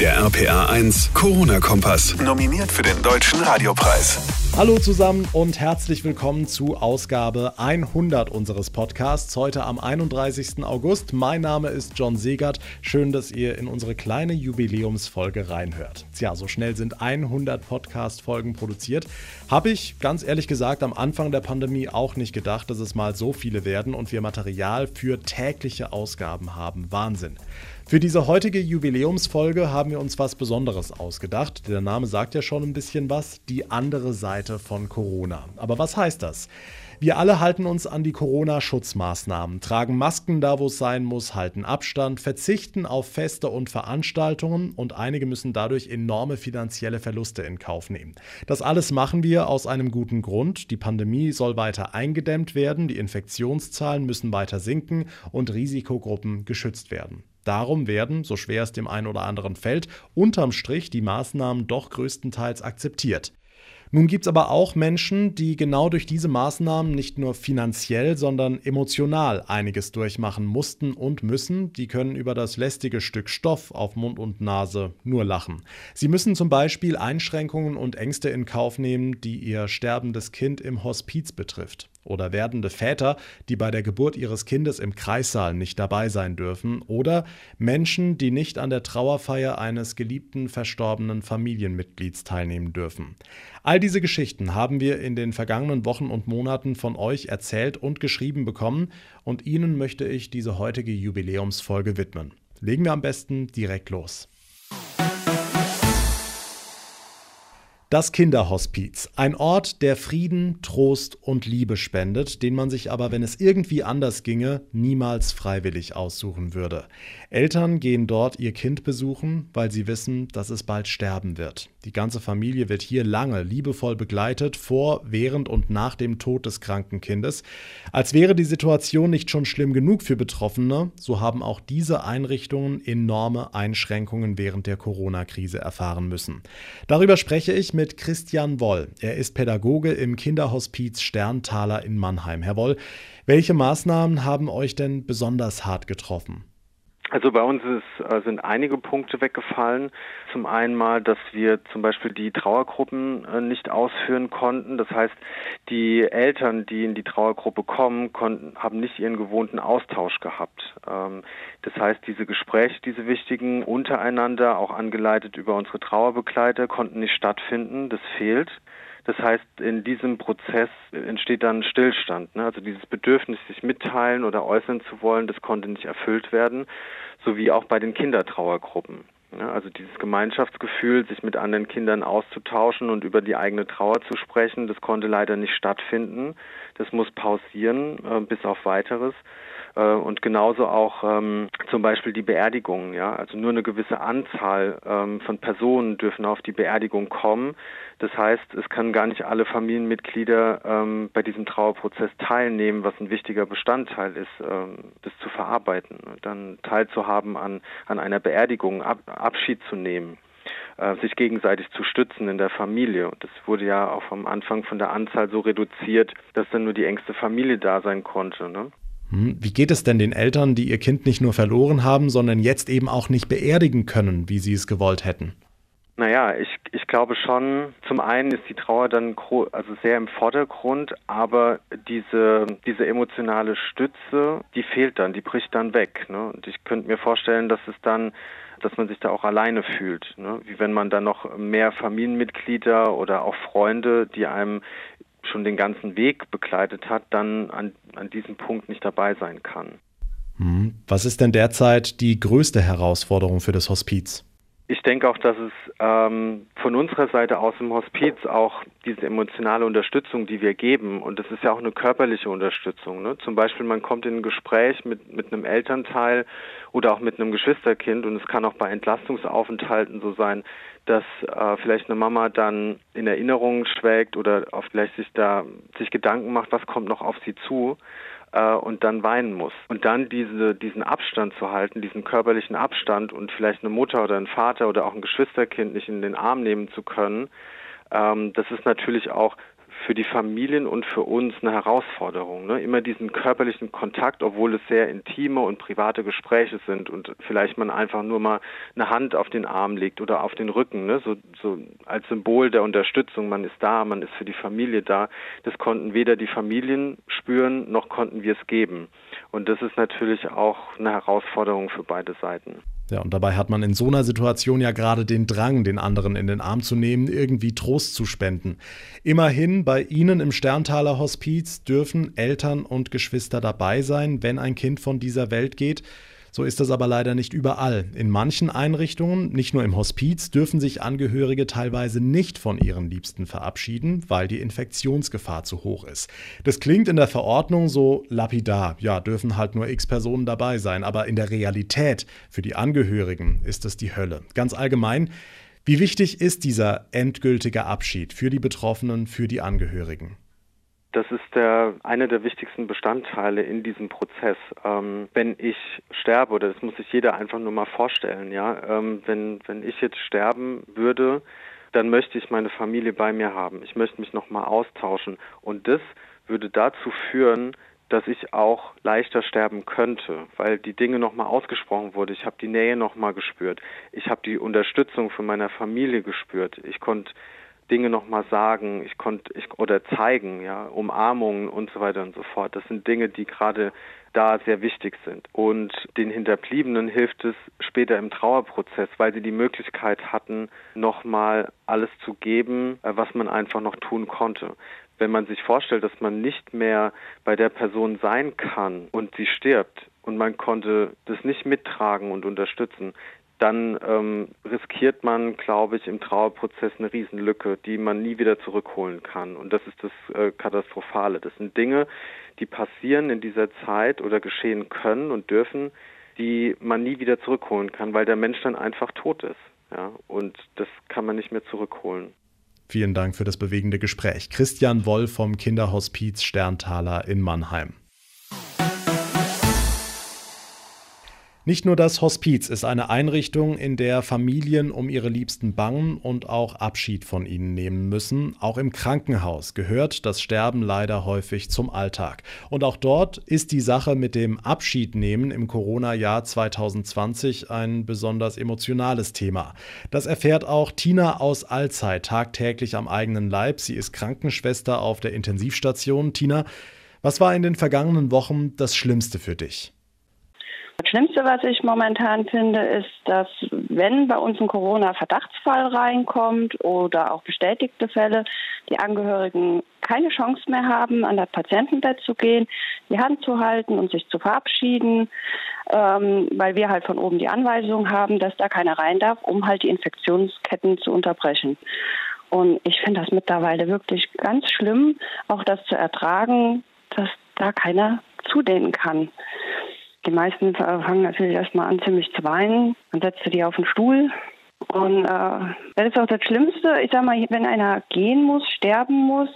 Der RPA 1 Corona-Kompass. Nominiert für den Deutschen Radiopreis. Hallo zusammen und herzlich willkommen zu Ausgabe 100 unseres Podcasts. Heute am 31. August. Mein Name ist John Segert. Schön, dass ihr in unsere kleine Jubiläumsfolge reinhört. Tja, so schnell sind 100 Podcast-Folgen produziert. Habe ich ganz ehrlich gesagt am Anfang der Pandemie auch nicht gedacht, dass es mal so viele werden und wir Material für tägliche Ausgaben haben. Wahnsinn. Für diese heutige Jubiläumsfolge haben wir uns was Besonderes ausgedacht. Der Name sagt ja schon ein bisschen was, die andere Seite von Corona. Aber was heißt das? Wir alle halten uns an die Corona-Schutzmaßnahmen, tragen Masken da, wo es sein muss, halten Abstand, verzichten auf Feste und Veranstaltungen und einige müssen dadurch enorme finanzielle Verluste in Kauf nehmen. Das alles machen wir aus einem guten Grund. Die Pandemie soll weiter eingedämmt werden, die Infektionszahlen müssen weiter sinken und Risikogruppen geschützt werden. Darum werden, so schwer es dem einen oder anderen fällt, unterm Strich die Maßnahmen doch größtenteils akzeptiert. Nun gibt es aber auch Menschen, die genau durch diese Maßnahmen nicht nur finanziell, sondern emotional einiges durchmachen mussten und müssen. Die können über das lästige Stück Stoff auf Mund und Nase nur lachen. Sie müssen zum Beispiel Einschränkungen und Ängste in Kauf nehmen, die ihr sterbendes Kind im Hospiz betrifft oder werdende Väter, die bei der Geburt ihres Kindes im Kreissaal nicht dabei sein dürfen, oder Menschen, die nicht an der Trauerfeier eines geliebten verstorbenen Familienmitglieds teilnehmen dürfen. All diese Geschichten haben wir in den vergangenen Wochen und Monaten von euch erzählt und geschrieben bekommen, und Ihnen möchte ich diese heutige Jubiläumsfolge widmen. Legen wir am besten direkt los. Das Kinderhospiz. Ein Ort, der Frieden, Trost und Liebe spendet, den man sich aber, wenn es irgendwie anders ginge, niemals freiwillig aussuchen würde. Eltern gehen dort ihr Kind besuchen, weil sie wissen, dass es bald sterben wird. Die ganze Familie wird hier lange liebevoll begleitet, vor, während und nach dem Tod des kranken Kindes. Als wäre die Situation nicht schon schlimm genug für Betroffene, so haben auch diese Einrichtungen enorme Einschränkungen während der Corona-Krise erfahren müssen. Darüber spreche ich mit Christian Woll. Er ist Pädagoge im Kinderhospiz Sterntaler in Mannheim. Herr Woll, welche Maßnahmen haben euch denn besonders hart getroffen? Also bei uns ist, äh, sind einige Punkte weggefallen. Zum einen mal, dass wir zum Beispiel die Trauergruppen äh, nicht ausführen konnten. Das heißt, die Eltern, die in die Trauergruppe kommen, konnten, haben nicht ihren gewohnten Austausch gehabt. Ähm, das heißt, diese Gespräche, diese wichtigen untereinander, auch angeleitet über unsere Trauerbegleiter, konnten nicht stattfinden. Das fehlt. Das heißt, in diesem Prozess entsteht dann Stillstand. Ne? Also dieses Bedürfnis, sich mitteilen oder äußern zu wollen, das konnte nicht erfüllt werden, sowie auch bei den Kindertrauergruppen. Ne? Also dieses Gemeinschaftsgefühl, sich mit anderen Kindern auszutauschen und über die eigene Trauer zu sprechen, das konnte leider nicht stattfinden. Das muss pausieren äh, bis auf weiteres. Äh, und genauso auch ähm, zum Beispiel die Beerdigungen. Ja, also nur eine gewisse Anzahl ähm, von Personen dürfen auf die Beerdigung kommen. Das heißt, es können gar nicht alle Familienmitglieder ähm, bei diesem Trauerprozess teilnehmen, was ein wichtiger Bestandteil ist, ähm, das zu verarbeiten, dann teilzuhaben an an einer Beerdigung, Ab Abschied zu nehmen äh, sich gegenseitig zu stützen in der Familie. Und das wurde ja auch am Anfang von der Anzahl so reduziert, dass dann nur die engste Familie da sein konnte. Ne? Hm, wie geht es denn den Eltern, die ihr Kind nicht nur verloren haben, sondern jetzt eben auch nicht beerdigen können, wie sie es gewollt hätten? Naja, ich, ich glaube schon, zum einen ist die Trauer dann also sehr im Vordergrund, aber diese, diese emotionale Stütze, die fehlt dann, die bricht dann weg. Ne? Und ich könnte mir vorstellen, dass es dann dass man sich da auch alleine fühlt. Ne? Wie wenn man dann noch mehr Familienmitglieder oder auch Freunde, die einem schon den ganzen Weg begleitet hat, dann an, an diesem Punkt nicht dabei sein kann. Hm. Was ist denn derzeit die größte Herausforderung für das Hospiz? Ich denke auch, dass es ähm, von unserer Seite aus im Hospiz auch diese emotionale Unterstützung, die wir geben, und das ist ja auch eine körperliche Unterstützung. Ne? Zum Beispiel, man kommt in ein Gespräch mit, mit einem Elternteil oder auch mit einem Geschwisterkind und es kann auch bei Entlastungsaufenthalten so sein, dass äh, vielleicht eine Mama dann in Erinnerungen schwelgt oder auch vielleicht sich da sich Gedanken macht, was kommt noch auf sie zu äh, und dann weinen muss. Und dann diese, diesen Abstand zu halten, diesen körperlichen Abstand und vielleicht eine Mutter oder ein Vater oder auch ein Geschwisterkind nicht in den Arm nehmen zu können, ähm, das ist natürlich auch für die Familien und für uns eine Herausforderung. Ne? Immer diesen körperlichen Kontakt, obwohl es sehr intime und private Gespräche sind und vielleicht man einfach nur mal eine Hand auf den Arm legt oder auf den Rücken, ne? so, so als Symbol der Unterstützung. Man ist da, man ist für die Familie da. Das konnten weder die Familien spüren, noch konnten wir es geben. Und das ist natürlich auch eine Herausforderung für beide Seiten. Ja, und dabei hat man in so einer Situation ja gerade den Drang, den anderen in den Arm zu nehmen, irgendwie Trost zu spenden. Immerhin, bei Ihnen im Sterntaler Hospiz dürfen Eltern und Geschwister dabei sein, wenn ein Kind von dieser Welt geht. So ist das aber leider nicht überall. In manchen Einrichtungen, nicht nur im Hospiz, dürfen sich Angehörige teilweise nicht von ihren Liebsten verabschieden, weil die Infektionsgefahr zu hoch ist. Das klingt in der Verordnung so lapidar. Ja, dürfen halt nur x Personen dabei sein. Aber in der Realität für die Angehörigen ist es die Hölle. Ganz allgemein. Wie wichtig ist dieser endgültige Abschied für die Betroffenen, für die Angehörigen? Das ist der einer der wichtigsten Bestandteile in diesem Prozess. Ähm, wenn ich sterbe, oder das muss sich jeder einfach nur mal vorstellen, ja, ähm, wenn wenn ich jetzt sterben würde, dann möchte ich meine Familie bei mir haben. Ich möchte mich nochmal austauschen und das würde dazu führen, dass ich auch leichter sterben könnte, weil die Dinge nochmal ausgesprochen wurde. Ich habe die Nähe nochmal gespürt. Ich habe die Unterstützung von meiner Familie gespürt. Ich konnte Dinge nochmal sagen, ich konnte ich oder zeigen, ja, Umarmungen und so weiter und so fort. Das sind Dinge, die gerade da sehr wichtig sind. Und den Hinterbliebenen hilft es später im Trauerprozess, weil sie die Möglichkeit hatten, nochmal alles zu geben, äh, was man einfach noch tun konnte. Wenn man sich vorstellt, dass man nicht mehr bei der Person sein kann und sie stirbt und man konnte das nicht mittragen und unterstützen, dann ähm, riskiert man, glaube ich, im Trauerprozess eine Riesenlücke, die man nie wieder zurückholen kann. Und das ist das äh, Katastrophale. Das sind Dinge, die passieren in dieser Zeit oder geschehen können und dürfen, die man nie wieder zurückholen kann, weil der Mensch dann einfach tot ist. Ja? Und das kann man nicht mehr zurückholen. Vielen Dank für das bewegende Gespräch. Christian Woll vom Kinderhospiz Sterntaler in Mannheim. Nicht nur das Hospiz ist eine Einrichtung, in der Familien um ihre Liebsten bangen und auch Abschied von ihnen nehmen müssen. Auch im Krankenhaus gehört das Sterben leider häufig zum Alltag. Und auch dort ist die Sache mit dem Abschiednehmen im Corona-Jahr 2020 ein besonders emotionales Thema. Das erfährt auch Tina aus Allzeit tagtäglich am eigenen Leib. Sie ist Krankenschwester auf der Intensivstation. Tina, was war in den vergangenen Wochen das Schlimmste für dich? Das Schlimmste, was ich momentan finde, ist, dass wenn bei uns ein Corona-Verdachtsfall reinkommt oder auch bestätigte Fälle, die Angehörigen keine Chance mehr haben, an das Patientenbett zu gehen, die Hand zu halten und sich zu verabschieden, ähm, weil wir halt von oben die Anweisung haben, dass da keiner rein darf, um halt die Infektionsketten zu unterbrechen. Und ich finde das mittlerweile wirklich ganz schlimm, auch das zu ertragen, dass da keiner zudehnen kann. Die meisten fangen natürlich erstmal an, ziemlich zu weinen. Dann setzt du die auf den Stuhl. Und äh, das ist auch das Schlimmste. Ich sag mal, wenn einer gehen muss, sterben muss,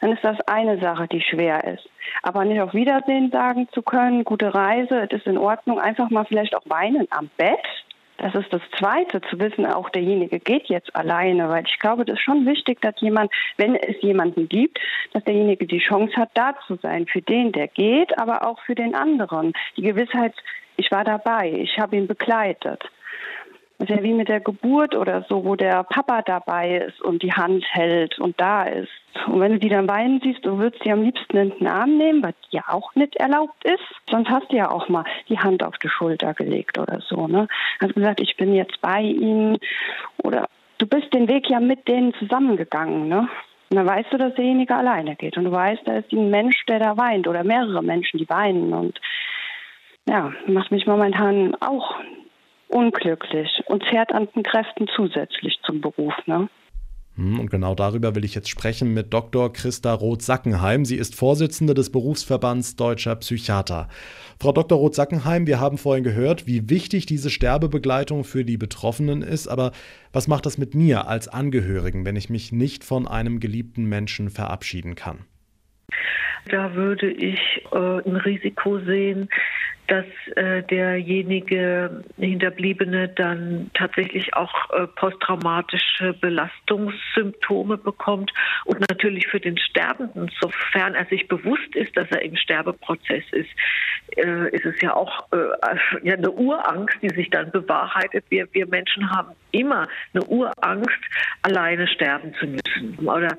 dann ist das eine Sache, die schwer ist. Aber nicht auf Wiedersehen sagen zu können, gute Reise, es ist in Ordnung, einfach mal vielleicht auch weinen am Bett, das ist das Zweite, zu wissen, auch derjenige geht jetzt alleine, weil ich glaube, das ist schon wichtig, dass jemand, wenn es jemanden gibt, dass derjenige die Chance hat, da zu sein, für den, der geht, aber auch für den anderen. Die Gewissheit, ich war dabei, ich habe ihn begleitet. Das ist ja wie mit der Geburt oder so, wo der Papa dabei ist und die Hand hält und da ist. Und wenn du die dann weinen siehst, du würdest sie am liebsten in den Arm nehmen, was ja auch nicht erlaubt ist. Sonst hast du ja auch mal die Hand auf die Schulter gelegt oder so. Ne? Hast gesagt, ich bin jetzt bei ihnen oder du bist den Weg ja mit denen zusammengegangen. Ne? Und dann weißt du, dass derjenige alleine geht. Und du weißt, da ist ein Mensch, der da weint oder mehrere Menschen, die weinen. Und ja, macht mich momentan auch unglücklich und zehrt an den Kräften zusätzlich zum Beruf. Ne? Hm, und genau darüber will ich jetzt sprechen mit Dr. Christa Roth-Sackenheim. Sie ist Vorsitzende des Berufsverbands Deutscher Psychiater. Frau Dr. Roth-Sackenheim, wir haben vorhin gehört, wie wichtig diese Sterbebegleitung für die Betroffenen ist. Aber was macht das mit mir als Angehörigen, wenn ich mich nicht von einem geliebten Menschen verabschieden kann? Da würde ich äh, ein Risiko sehen, dass äh, derjenige Hinterbliebene dann tatsächlich auch äh, posttraumatische Belastungssymptome bekommt und natürlich für den Sterbenden, sofern er sich bewusst ist, dass er im Sterbeprozess ist, äh, ist es ja auch äh, ja, eine Urangst, die sich dann bewahrheitet. Wir, wir Menschen haben immer eine Urangst, alleine sterben zu müssen oder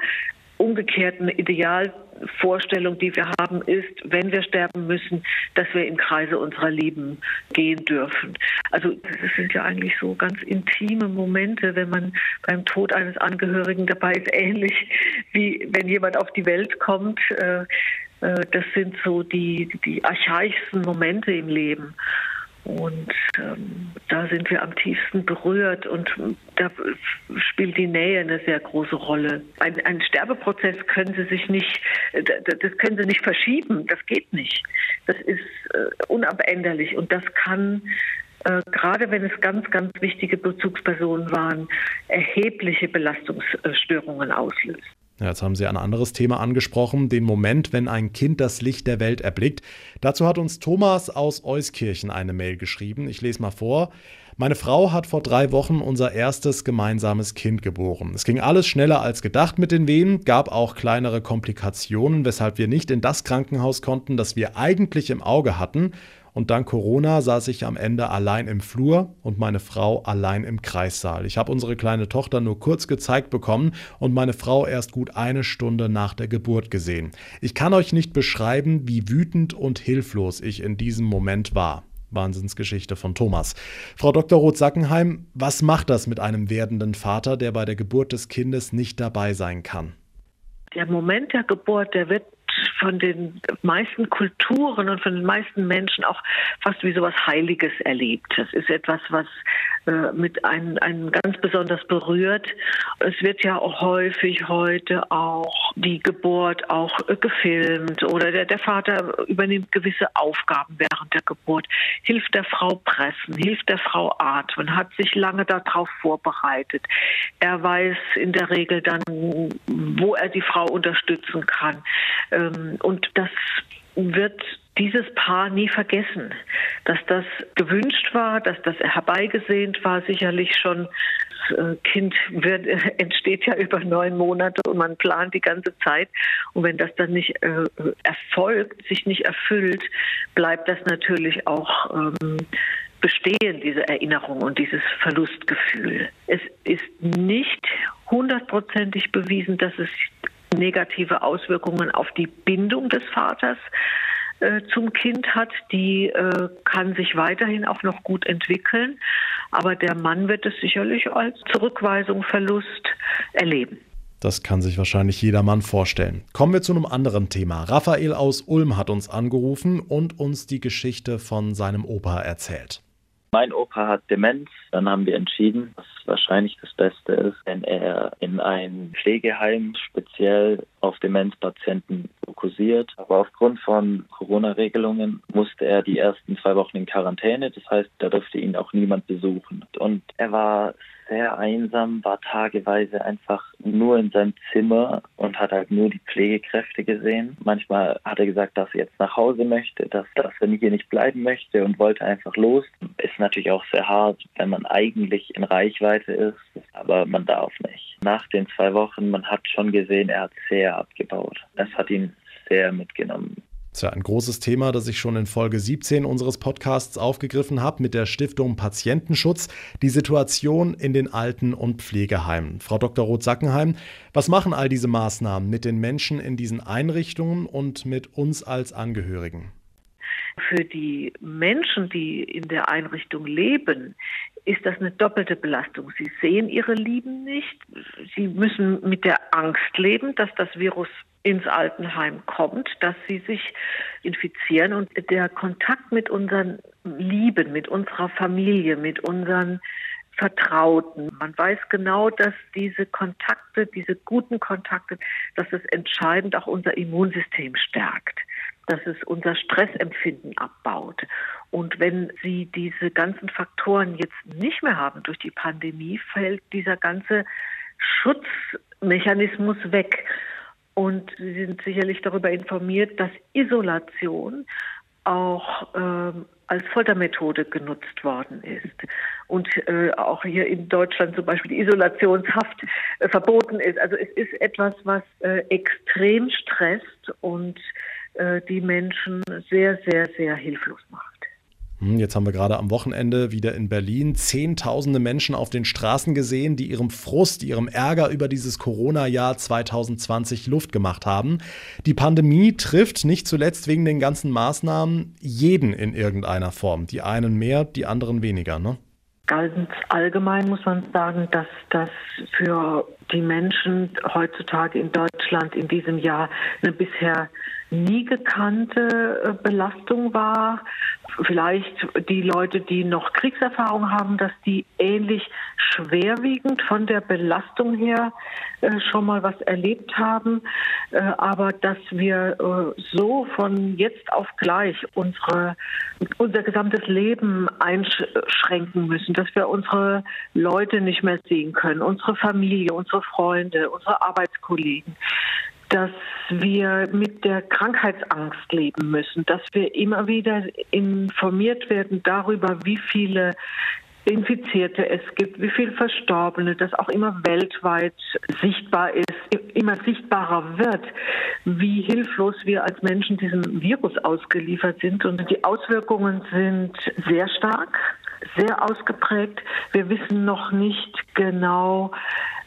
umgekehrt eine Idealvorstellung, die wir haben, ist, wenn wir sterben müssen, dass wir im Kreise unserer Lieben gehen dürfen. Also das sind ja eigentlich so ganz intime Momente, wenn man beim Tod eines Angehörigen dabei ist, ähnlich wie wenn jemand auf die Welt kommt. Äh, äh, das sind so die, die archaischsten Momente im Leben. Und ähm, da sind wir am tiefsten berührt und da spielt die Nähe eine sehr große Rolle. Ein, ein Sterbeprozess können Sie sich nicht, das können Sie nicht verschieben, das geht nicht. Das ist äh, unabänderlich und das kann äh, gerade wenn es ganz, ganz wichtige Bezugspersonen waren, erhebliche Belastungsstörungen auslösen. Ja, jetzt haben Sie ein anderes Thema angesprochen, den Moment, wenn ein Kind das Licht der Welt erblickt. Dazu hat uns Thomas aus Euskirchen eine Mail geschrieben. Ich lese mal vor. Meine Frau hat vor drei Wochen unser erstes gemeinsames Kind geboren. Es ging alles schneller als gedacht mit den Wehen, gab auch kleinere Komplikationen, weshalb wir nicht in das Krankenhaus konnten, das wir eigentlich im Auge hatten und dank Corona saß ich am Ende allein im Flur und meine Frau allein im Kreissaal. Ich habe unsere kleine Tochter nur kurz gezeigt bekommen und meine Frau erst gut eine Stunde nach der Geburt gesehen. Ich kann euch nicht beschreiben, wie wütend und hilflos ich in diesem Moment war. Wahnsinnsgeschichte von Thomas. Frau Dr. Roth-Sackenheim, was macht das mit einem werdenden Vater, der bei der Geburt des Kindes nicht dabei sein kann? Der Moment der Geburt, der wird von den meisten Kulturen und von den meisten Menschen auch fast wie so was Heiliges erlebt. Das ist etwas, was mit einem, einem ganz besonders berührt. Es wird ja auch häufig heute auch die Geburt auch äh, gefilmt oder der, der Vater übernimmt gewisse Aufgaben während der Geburt, hilft der Frau pressen, hilft der Frau atmen, hat sich lange darauf vorbereitet. Er weiß in der Regel dann, wo er die Frau unterstützen kann. Ähm, und das wird dieses Paar nie vergessen, dass das gewünscht war, dass das herbeigesehnt war, sicherlich schon. Das äh, Kind wird, entsteht ja über neun Monate und man plant die ganze Zeit. Und wenn das dann nicht äh, erfolgt, sich nicht erfüllt, bleibt das natürlich auch ähm, bestehen, diese Erinnerung und dieses Verlustgefühl. Es ist nicht hundertprozentig bewiesen, dass es negative Auswirkungen auf die Bindung des Vaters äh, zum Kind hat, die äh, kann sich weiterhin auch noch gut entwickeln. Aber der Mann wird es sicherlich als Zurückweisung, Verlust erleben. Das kann sich wahrscheinlich jeder Mann vorstellen. Kommen wir zu einem anderen Thema. Raphael aus Ulm hat uns angerufen und uns die Geschichte von seinem Opa erzählt. Mein Opa hat Demenz. Dann haben wir entschieden, dass wahrscheinlich das Beste ist, wenn er in ein Pflegeheim speziell auf Demenzpatienten fokussiert. Aber aufgrund von Corona-Regelungen musste er die ersten zwei Wochen in Quarantäne. Das heißt, da durfte ihn auch niemand besuchen. Und er war sehr einsam, war tageweise einfach nur in seinem Zimmer und hat halt nur die Pflegekräfte gesehen. Manchmal hat er gesagt, dass er jetzt nach Hause möchte, dass, dass er hier nicht bleiben möchte und wollte einfach los. Ist natürlich auch sehr hart, wenn man eigentlich in Reichweite ist, aber man darf nicht. Nach den zwei Wochen, man hat schon gesehen, er hat sehr abgebaut. Es hat ihn sehr mitgenommen. Das ist ja ein großes Thema, das ich schon in Folge 17 unseres Podcasts aufgegriffen habe mit der Stiftung Patientenschutz, die Situation in den Alten- und Pflegeheimen. Frau Dr. Roth-Sackenheim, was machen all diese Maßnahmen mit den Menschen in diesen Einrichtungen und mit uns als Angehörigen? Für die Menschen, die in der Einrichtung leben, ist das eine doppelte Belastung. Sie sehen ihre Lieben nicht. Sie müssen mit der Angst leben, dass das Virus ins Altenheim kommt, dass sie sich infizieren und der Kontakt mit unseren Lieben, mit unserer Familie, mit unseren Vertrauten. Man weiß genau, dass diese Kontakte, diese guten Kontakte, dass es entscheidend auch unser Immunsystem stärkt, dass es unser Stressempfinden abbaut. Und wenn Sie diese ganzen Faktoren jetzt nicht mehr haben durch die Pandemie, fällt dieser ganze Schutzmechanismus weg. Und Sie sind sicherlich darüber informiert, dass Isolation auch ähm, als Foltermethode genutzt worden ist und äh, auch hier in Deutschland zum Beispiel die Isolationshaft äh, verboten ist. Also es ist etwas, was äh, extrem stresst und äh, die Menschen sehr, sehr, sehr hilflos macht. Hm, jetzt haben wir gerade am Wochenende wieder in Berlin Zehntausende Menschen auf den Straßen gesehen, die ihrem Frust, ihrem Ärger über dieses Corona-Jahr 2020 Luft gemacht haben. Die Pandemie trifft nicht zuletzt wegen den ganzen Maßnahmen jeden in irgendeiner Form. Die einen mehr, die anderen weniger, ne? Ganz allgemein muss man sagen, dass das für die Menschen heutzutage in Deutschland in diesem Jahr eine bisher nie gekannte äh, Belastung war. Vielleicht die Leute, die noch Kriegserfahrung haben, dass die ähnlich schwerwiegend von der Belastung her äh, schon mal was erlebt haben. Äh, aber dass wir so von jetzt auf gleich unsere, unser gesamtes Leben einschränken müssen, dass wir unsere Leute nicht mehr sehen können, unsere Familie, unsere Freunde, unsere Arbeitskollegen dass wir mit der Krankheitsangst leben müssen, dass wir immer wieder informiert werden darüber, wie viele Infizierte es gibt, wie viele Verstorbene, das auch immer weltweit sichtbar ist, immer sichtbarer wird, wie hilflos wir als Menschen diesem Virus ausgeliefert sind. Und die Auswirkungen sind sehr stark, sehr ausgeprägt. Wir wissen noch nicht genau,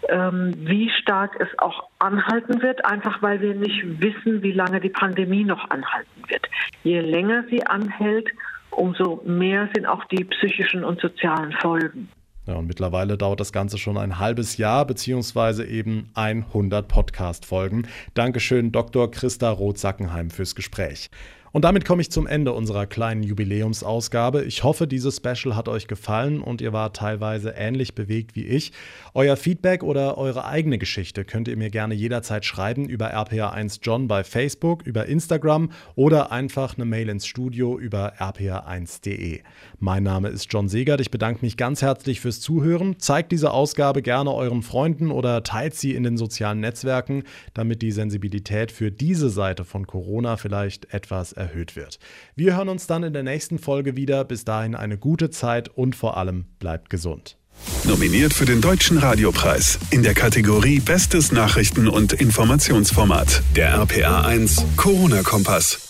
ähm, wie stark es auch anhalten wird, einfach weil wir nicht wissen, wie lange die Pandemie noch anhalten wird. Je länger sie anhält, umso mehr sind auch die psychischen und sozialen Folgen. Ja, und mittlerweile dauert das Ganze schon ein halbes Jahr, beziehungsweise eben 100 Podcast-Folgen. Dankeschön, Dr. Christa Roth-Sackenheim, fürs Gespräch. Und damit komme ich zum Ende unserer kleinen Jubiläumsausgabe. Ich hoffe, dieses Special hat euch gefallen und ihr wart teilweise ähnlich bewegt wie ich. Euer Feedback oder eure eigene Geschichte könnt ihr mir gerne jederzeit schreiben über rpa1john bei Facebook, über Instagram oder einfach eine Mail ins Studio über rpa1.de. Mein Name ist John Segert. Ich bedanke mich ganz herzlich fürs Zuhören. Zeigt diese Ausgabe gerne euren Freunden oder teilt sie in den sozialen Netzwerken, damit die Sensibilität für diese Seite von Corona vielleicht etwas erhöht wird. Wir hören uns dann in der nächsten Folge wieder. Bis dahin eine gute Zeit und vor allem bleibt gesund. Nominiert für den Deutschen Radiopreis in der Kategorie Bestes Nachrichten- und Informationsformat. Der RPA 1 Corona-Kompass.